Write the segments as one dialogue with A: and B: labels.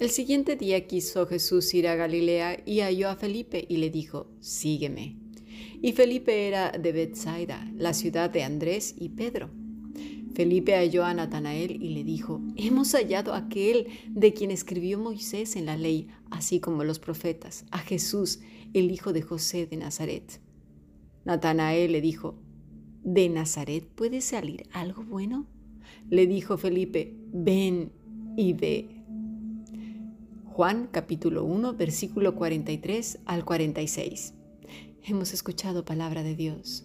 A: El siguiente día quiso Jesús ir a Galilea y halló a Felipe y le dijo, sígueme. Y Felipe era de Bethsaida, la ciudad de Andrés y Pedro. Felipe halló a Natanael y le dijo, hemos hallado a aquel de quien escribió Moisés en la ley, así como los profetas, a Jesús, el hijo de José de Nazaret. Natanael le dijo, ¿de Nazaret puede salir algo bueno? Le dijo Felipe, ven y ve. Juan capítulo 1, versículo 43 al 46. Hemos escuchado palabra de Dios.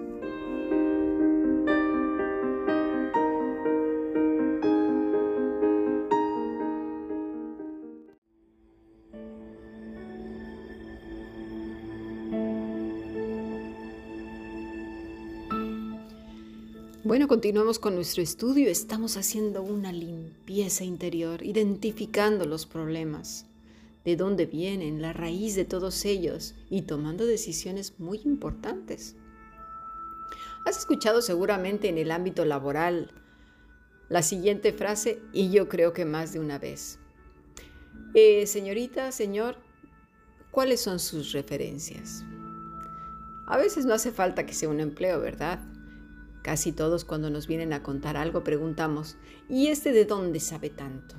A: Bueno, continuamos con nuestro estudio. Estamos haciendo una limpieza interior, identificando los problemas, de dónde vienen, la raíz de todos ellos y tomando decisiones muy importantes. Has escuchado seguramente en el ámbito laboral la siguiente frase y yo creo que más de una vez. Eh, señorita, señor, ¿cuáles son sus referencias? A veces no hace falta que sea un empleo, ¿verdad? Casi todos cuando nos vienen a contar algo preguntamos, ¿y este de dónde sabe tanto?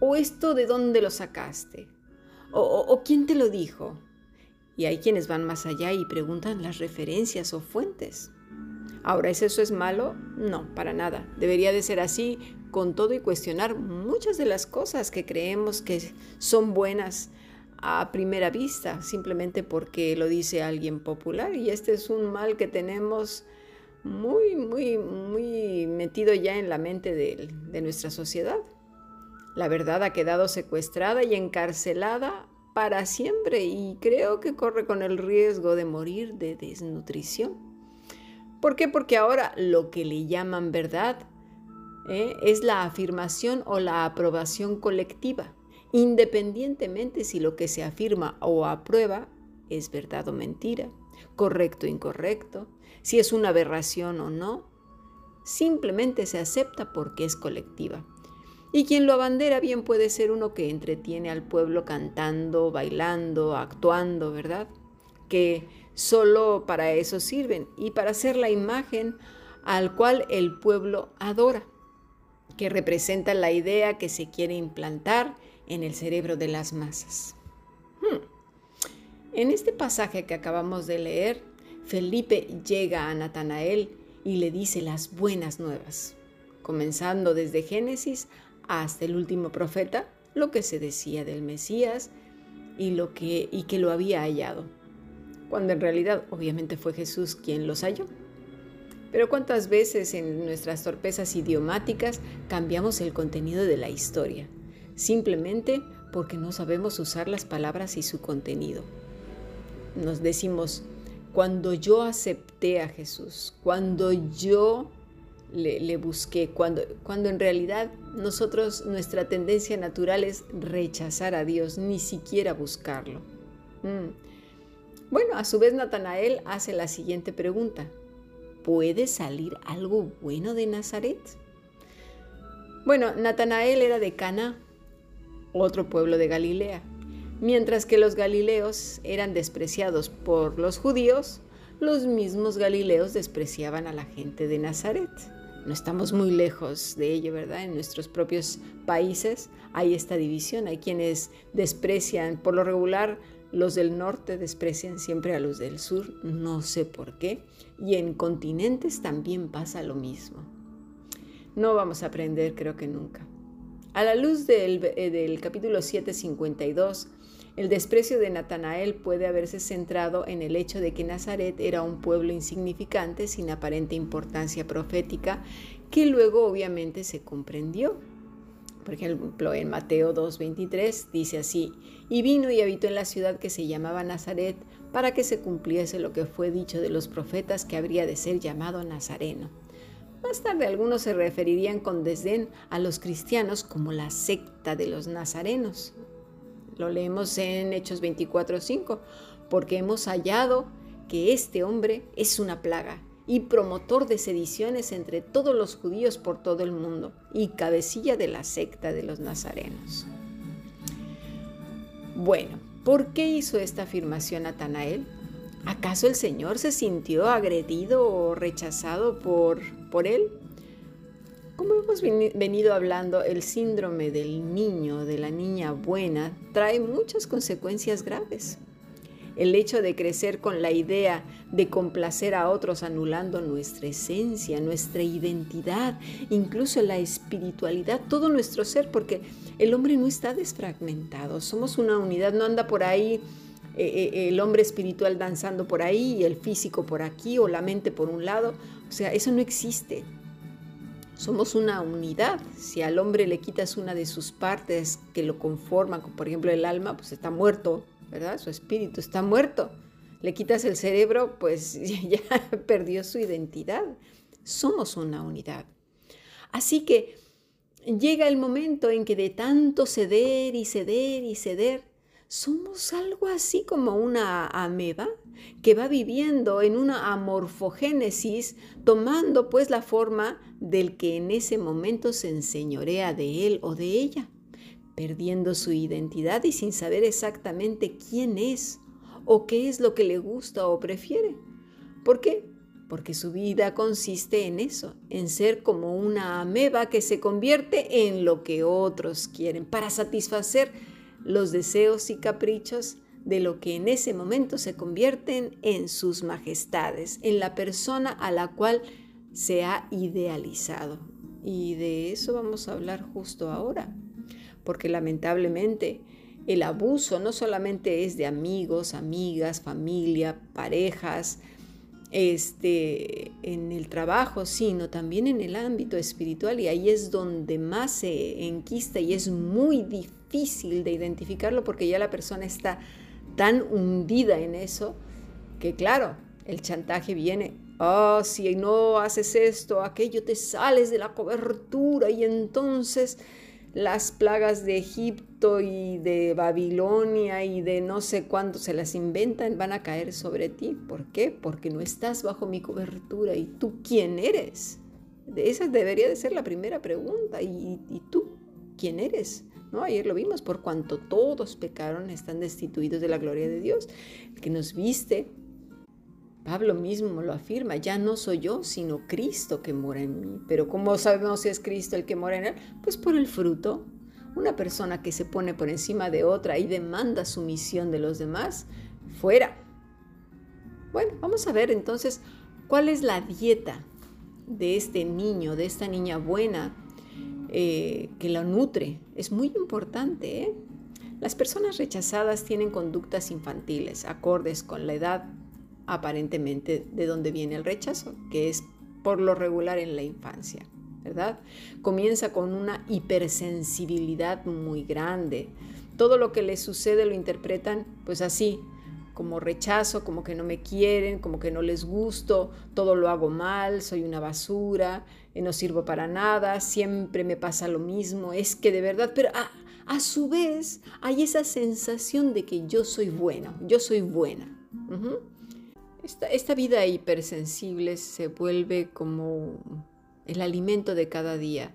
A: ¿O esto de dónde lo sacaste? ¿O, quién te lo dijo? Y hay quienes van más allá y preguntan las referencias o fuentes. Ahora, ¿es eso es malo? No, para nada. Debería de ser así con todo y cuestionar muchas de las cosas que creemos que son buenas a primera vista, simplemente porque lo dice alguien popular. Y este es un mal que tenemos muy, muy, muy metido ya en la mente de, nuestra sociedad. La verdad ha quedado secuestrada y encarcelada para siempre y creo que corre con el riesgo de morir de desnutrición. ¿Por qué? Porque ahora lo que le llaman verdad ¿eh? es la afirmación o la aprobación colectiva, independientemente si lo que se afirma o aprueba es verdad o mentira, correcto o incorrecto, si es una aberración o no. Simplemente se acepta porque es colectiva. Y quien lo abandera bien puede ser uno que entretiene al pueblo cantando, bailando, actuando, ¿verdad? Que solo para eso sirven y para ser la imagen al cual el pueblo adora, que representa la idea que se quiere implantar en el cerebro de las masas. Hmm. En este pasaje que acabamos de leer, Felipe llega a Natanael y le dice las buenas nuevas, comenzando desde Génesis hasta el último profeta, lo que se decía del Mesías y, lo que, y que lo había hallado, cuando en realidad obviamente fue Jesús quien los halló. Pero cuántas veces en nuestras torpezas idiomáticas cambiamos el contenido de la historia, simplemente porque no sabemos usar las palabras y su contenido. Nos decimos, cuando yo acepté a Jesús, cuando yo le, busqué, cuando, cuando en realidad nosotros, nuestra tendencia natural es rechazar a Dios, ni siquiera buscarlo. Mm. Bueno, a su vez Natanael hace la siguiente pregunta. ¿Puede salir algo bueno de Nazaret? Bueno, Natanael era de Cana, otro pueblo de Galilea. Mientras que los galileos eran despreciados por los judíos, los mismos galileos despreciaban a la gente de Nazaret. No estamos muy lejos de ello, ¿verdad? En nuestros propios países hay esta división. Hay quienes desprecian, por lo regular, los del norte desprecian siempre a los del sur, no sé por qué. Y en continentes también pasa lo mismo. No vamos a aprender, creo que nunca. A la luz del, eh, capítulo 752, el desprecio de Natanael puede haberse centrado en el hecho de que Nazaret era un pueblo insignificante sin aparente importancia profética, que luego obviamente se comprendió. Por ejemplo, en Mateo 2.23 dice así, y vino y habitó en la ciudad que se llamaba Nazaret, para que se cumpliese lo que fue dicho de los profetas que habría de ser llamado Nazareno. Más tarde algunos se referirían con desdén a los cristianos como la secta de los nazarenos. Lo leemos en Hechos 24:5, porque hemos hallado que este hombre es una plaga y promotor de sediciones entre todos los judíos por todo el mundo y cabecilla de la secta de los nazarenos. Bueno, ¿por qué hizo esta afirmación Natanael? ¿Acaso el Señor se sintió agredido o rechazado por, por él? Como hemos venido hablando, el síndrome del niño, de la niña buena, trae muchas consecuencias graves. El hecho de crecer con la idea de complacer a otros anulando nuestra esencia, nuestra identidad, incluso la espiritualidad, todo nuestro ser, porque el hombre no está desfragmentado, somos una unidad, no anda por ahí eh, eh, el hombre espiritual danzando por ahí y el físico por aquí o la mente por un lado, o sea, eso no existe. Somos una unidad. Si al hombre le quitas una de sus partes que lo conforman, como por ejemplo el alma, pues está muerto, ¿verdad? Su espíritu está muerto. Le quitas el cerebro, pues ya perdió su identidad. Somos una unidad. Así que llega el momento en que de tanto ceder y ceder y ceder, somos algo así como una ameba que va viviendo en una amorfogénesis, tomando pues la forma del que en ese momento se enseñorea de él o de ella, perdiendo su identidad y sin saber exactamente quién es o qué es lo que le gusta o prefiere. ¿Por qué? Porque su vida consiste en eso, en ser como una ameba que se convierte en lo que otros quieren para satisfacer los deseos y caprichos de lo que en ese momento se convierten en sus majestades, en la persona a la cual se ha idealizado. Y de eso vamos a hablar justo ahora, porque lamentablemente el abuso no solamente es de amigos, amigas, familia, parejas, este, en el trabajo, sino también en el ámbito espiritual y ahí es donde más se enquista y es muy difícil de identificarlo porque ya la persona está tan hundida en eso que claro, el chantaje viene, oh, si no haces esto, aquello, te sales de la cobertura y entonces las plagas de Egipto y de Babilonia y de no sé cuánto se las inventan van a caer sobre ti. ¿Por qué? Porque no estás bajo mi cobertura. ¿Y tú quién eres? Esa debería de ser la primera pregunta. ¿Y, y tú quién eres? Ayer lo vimos, por cuanto todos pecaron, están destituidos de la gloria de Dios. El que nos viste, Pablo mismo lo afirma, ya no soy yo, sino Cristo que mora en mí. Pero ¿cómo sabemos si es Cristo el que mora en él? Pues por el fruto. Una persona que se pone por encima de otra y demanda sumisión de los demás, fuera. Bueno, vamos a ver entonces cuál es la dieta de este niño, de esta niña buena eh, que la nutre. Es muy importante. ¿eh? Las personas rechazadas tienen conductas infantiles, acordes con la edad aparentemente de donde viene el rechazo, que es por lo regular en la infancia, ¿verdad? Comienza con una hipersensibilidad muy grande. Todo lo que les sucede lo interpretan pues así, como rechazo, como que no me quieren, como que no les gusto, todo lo hago mal, soy una basura, eh, no sirvo para nada, siempre me pasa lo mismo, es que de verdad, pero a, su vez hay esa sensación de que yo soy bueno, yo soy buena. Esta, vida hipersensible se vuelve como el alimento de cada día.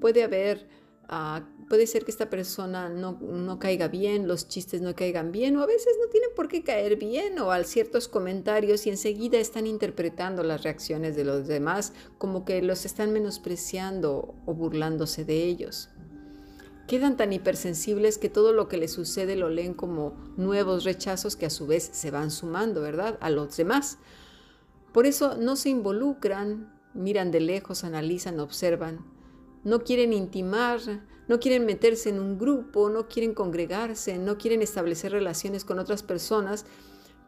A: Puede haber, ah, puede ser que esta persona no, no, caiga bien, los chistes no caigan bien, o a veces no tienen por qué caer bien, o a ciertos comentarios y enseguida están interpretando las reacciones de los demás como que los están menospreciando o burlándose de ellos quedan tan hipersensibles que todo lo que les sucede lo leen como nuevos rechazos que a su vez se van sumando, ¿verdad?, a los demás. Por eso no se involucran, miran de lejos, analizan, observan, no quieren intimar, no quieren meterse en un grupo, no quieren congregarse, no quieren establecer relaciones con otras personas,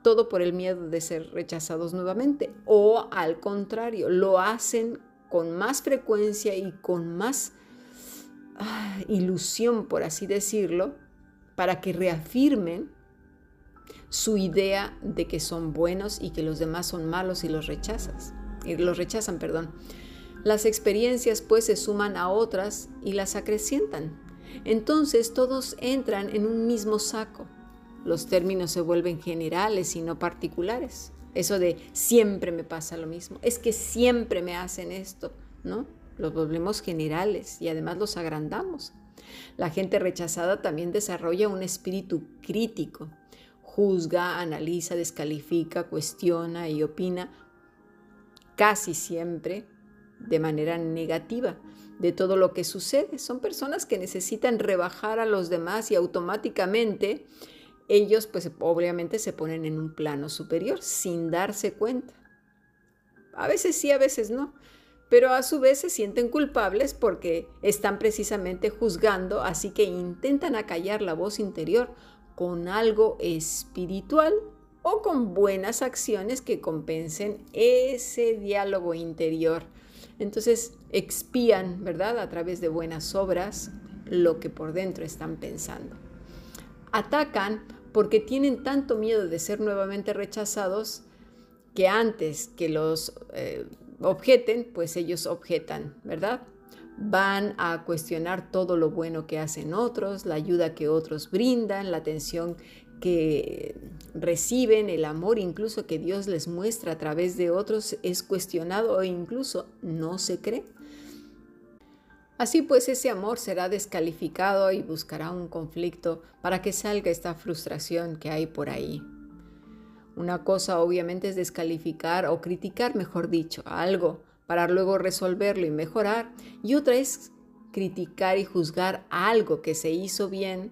A: todo por el miedo de ser rechazados nuevamente. O al contrario, lo hacen con más frecuencia y con más ah, ilusión, por así decirlo, para que reafirmen su idea de que son buenos y que los demás son malos y los rechazas. Y los rechazan, perdón. Las experiencias pues se suman a otras y las acrecientan. Entonces todos entran en un mismo saco. Los términos se vuelven generales y no particulares. Eso de siempre me pasa lo mismo, es que siempre me hacen esto, ¿no? Los volvemos generales y además los agrandamos. La gente rechazada también desarrolla un espíritu crítico. Juzga, analiza, descalifica, cuestiona y opina casi siempre de manera negativa de todo lo que sucede. Son personas que necesitan rebajar a los demás y automáticamente ellos pues obviamente se ponen en un plano superior sin darse cuenta. A veces sí, a veces no, pero a su vez se sienten culpables porque están precisamente juzgando, así que intentan acallar la voz interior con algo espiritual o con buenas acciones que compensen ese diálogo interior entonces expían, ¿verdad? A través de buenas obras lo que por dentro están pensando. Atacan porque tienen tanto miedo de ser nuevamente rechazados que antes que los eh, objeten, pues ellos objetan, ¿verdad? Van a cuestionar todo lo bueno que hacen otros, la ayuda que otros brindan, la atención que reciben, el amor incluso que Dios les muestra a través de otros es cuestionado o incluso no se cree. Así pues ese amor será descalificado y buscará un conflicto para que salga esta frustración que hay por ahí. Una cosa obviamente es descalificar o criticar, mejor dicho, algo para luego resolverlo y mejorar, y otra es criticar y juzgar algo que se hizo bien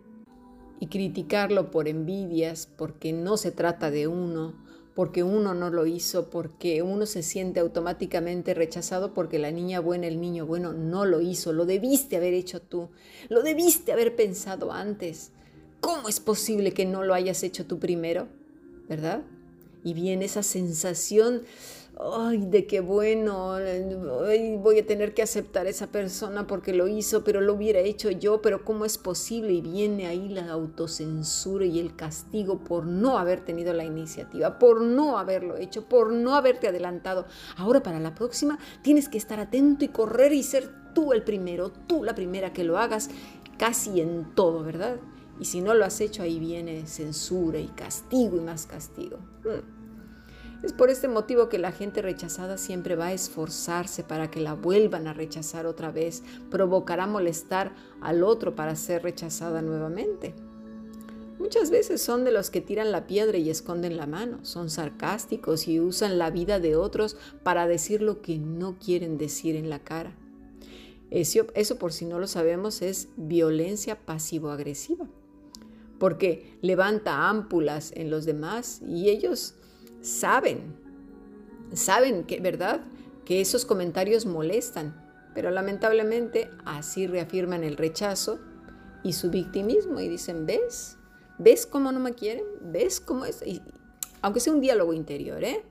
A: y criticarlo por envidias, porque no se trata de uno, porque uno no lo hizo, porque uno se siente automáticamente rechazado porque la niña buena, el niño bueno no lo hizo, lo debiste haber hecho tú, lo debiste haber pensado antes. ¿Cómo es posible que no lo hayas hecho tú primero? ¿Verdad? Y viene esa sensación ay, de qué bueno, voy a tener que aceptar a esa persona porque lo hizo, pero lo hubiera hecho yo, pero ¿cómo es posible? Y viene ahí la autocensura y el castigo por no haber tenido la iniciativa, por no haberlo hecho, por no haberte adelantado. Ahora para la próxima tienes que estar atento y correr y ser tú el primero, tú la primera que lo hagas, casi en todo, ¿verdad? Y si no lo has hecho, ahí viene censura y castigo y más castigo. Mm. Es por este motivo que la gente rechazada siempre va a esforzarse para que la vuelvan a rechazar otra vez, provocará molestar al otro para ser rechazada nuevamente. Muchas veces son de los que tiran la piedra y esconden la mano, son sarcásticos y usan la vida de otros para decir lo que no quieren decir en la cara. Eso, eso por si no lo sabemos es violencia pasivo-agresiva, porque levanta ámpulas en los demás y ellos saben, saben que, ¿verdad? Que esos comentarios molestan, pero lamentablemente así reafirman el rechazo y su victimismo y dicen, ¿ves? ¿Ves cómo no me quieren? ¿Ves cómo es? aunque sea un diálogo interior, ¿eh?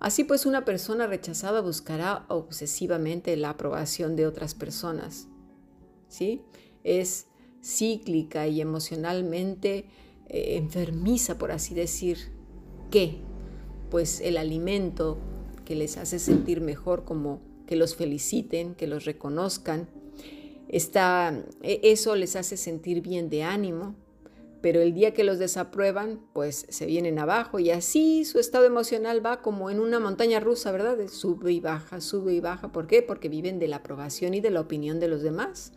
A: Así pues, una persona rechazada buscará obsesivamente la aprobación de otras personas, ¿sí? Es cíclica y emocionalmente eh, enfermiza, por así decir, ¿Qué? Pues el alimento que les hace sentir mejor, como que los feliciten, que los reconozcan. Está, e, eso les hace sentir bien de ánimo, pero el día que los desaprueban, pues se vienen abajo y así su estado emocional va como en una montaña rusa, ¿verdad? sube y baja, sube y baja. ¿Por qué? Porque viven de la aprobación y de la opinión de los demás.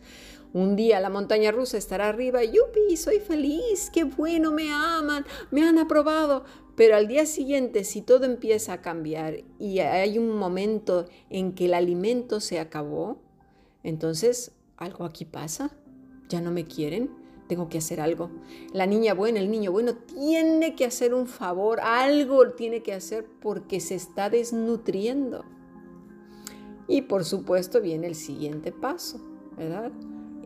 A: Un día la montaña rusa estará arriba, yupi, soy feliz, qué bueno, me aman, me han aprobado. Pero al día siguiente, si todo empieza a cambiar y hay un momento en que el alimento se acabó, entonces algo aquí pasa, ya no me quieren, tengo que hacer algo. La niña buena, el niño bueno, tiene que hacer un favor, algo tiene que hacer porque se está desnutriendo. Y por supuesto viene el siguiente paso, ¿verdad?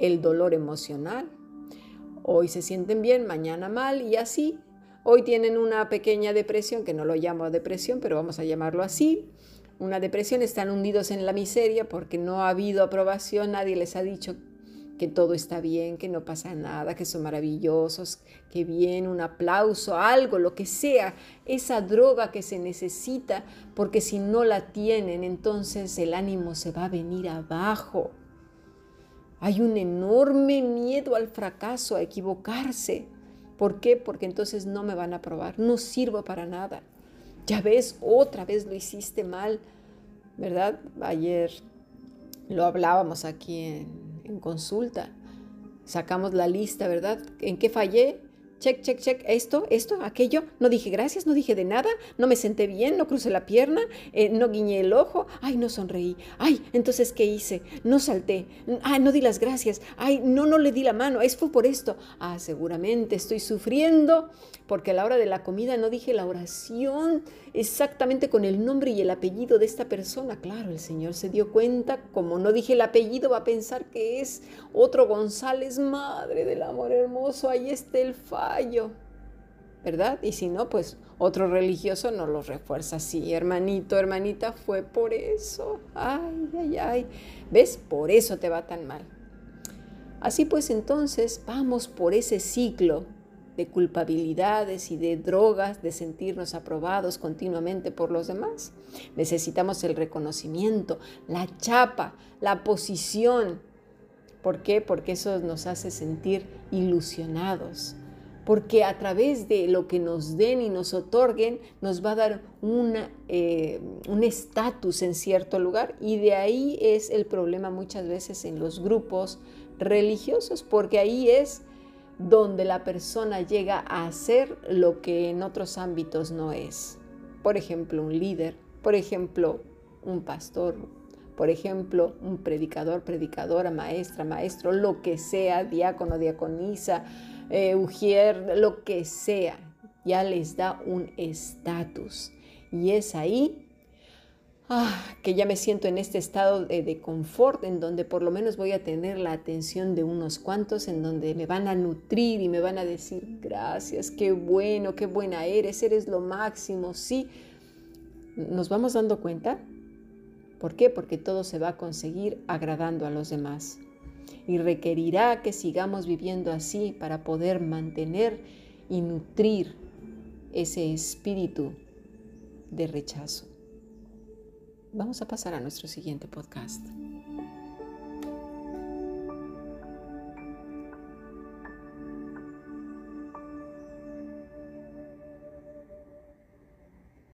A: El dolor emocional. Hoy se sienten bien, mañana mal y así. Hoy tienen una pequeña depresión, que no lo llamo depresión, pero vamos a llamarlo así. Una depresión, están hundidos en la miseria porque no ha habido aprobación, nadie les ha dicho que todo está bien, que no pasa nada, que son maravillosos, que bien, un aplauso, algo, lo que sea, esa droga que se necesita, porque si no la tienen, entonces el ánimo se va a venir abajo. Hay un enorme miedo al fracaso, a equivocarse. ¿Por qué? Porque entonces no me van a aprobar, no sirvo para nada. Ya ves, otra vez lo hiciste mal, ¿verdad? Ayer lo hablábamos aquí en en consulta. Sacamos la lista, ¿verdad? ¿En qué fallé? Check, check, check, esto, esto, aquello, no dije gracias, no dije de nada, no me senté bien, no crucé la pierna, eh, no guiñé el ojo, ay, no sonreí, ay, entonces, ¿qué hice? No salté, ay, no di las gracias, ay, no, no le di la mano, es fue por esto, ah, seguramente estoy sufriendo porque a la hora de la comida no dije la oración exactamente con el nombre y el apellido de esta persona. Claro, el Señor se dio cuenta, como no dije el apellido, va a pensar que es otro González, madre del amor hermoso, ahí está el fallo. ¿Verdad? Y si no, pues otro religioso no lo refuerza así. Hermanito, hermanita, fue por eso. Ay, ay, ay. ¿Ves? Por eso te va tan mal. Así pues entonces vamos por ese ciclo de culpabilidades y de drogas, de sentirnos aprobados continuamente por los demás. Necesitamos el reconocimiento, la chapa, la posición. ¿Por qué? Porque eso nos hace sentir ilusionados. Porque a través de lo que nos den y nos otorguen, nos va a dar eh, un estatus en cierto lugar. Y de ahí es el problema muchas veces en los grupos religiosos, porque ahí es donde la persona llega a hacer lo que en otros ámbitos no es. Por ejemplo, un líder, por ejemplo, un pastor, por ejemplo, un predicador, predicadora, maestra, maestro, lo que sea, diácono, diaconisa, eh, ujier, lo que sea, ya les da un estatus. Y es ahí Ah, que ya me siento en este estado de, confort, en donde por lo menos voy a tener la atención de unos cuantos, en donde me van a nutrir y me van a decir, gracias, qué bueno, qué buena eres, eres lo máximo, sí. ¿Nos vamos dando cuenta? ¿Por qué? Porque todo se va a conseguir agradando a los demás. Y requerirá que sigamos viviendo así para poder mantener y nutrir ese espíritu de rechazo. Vamos a pasar a nuestro siguiente podcast.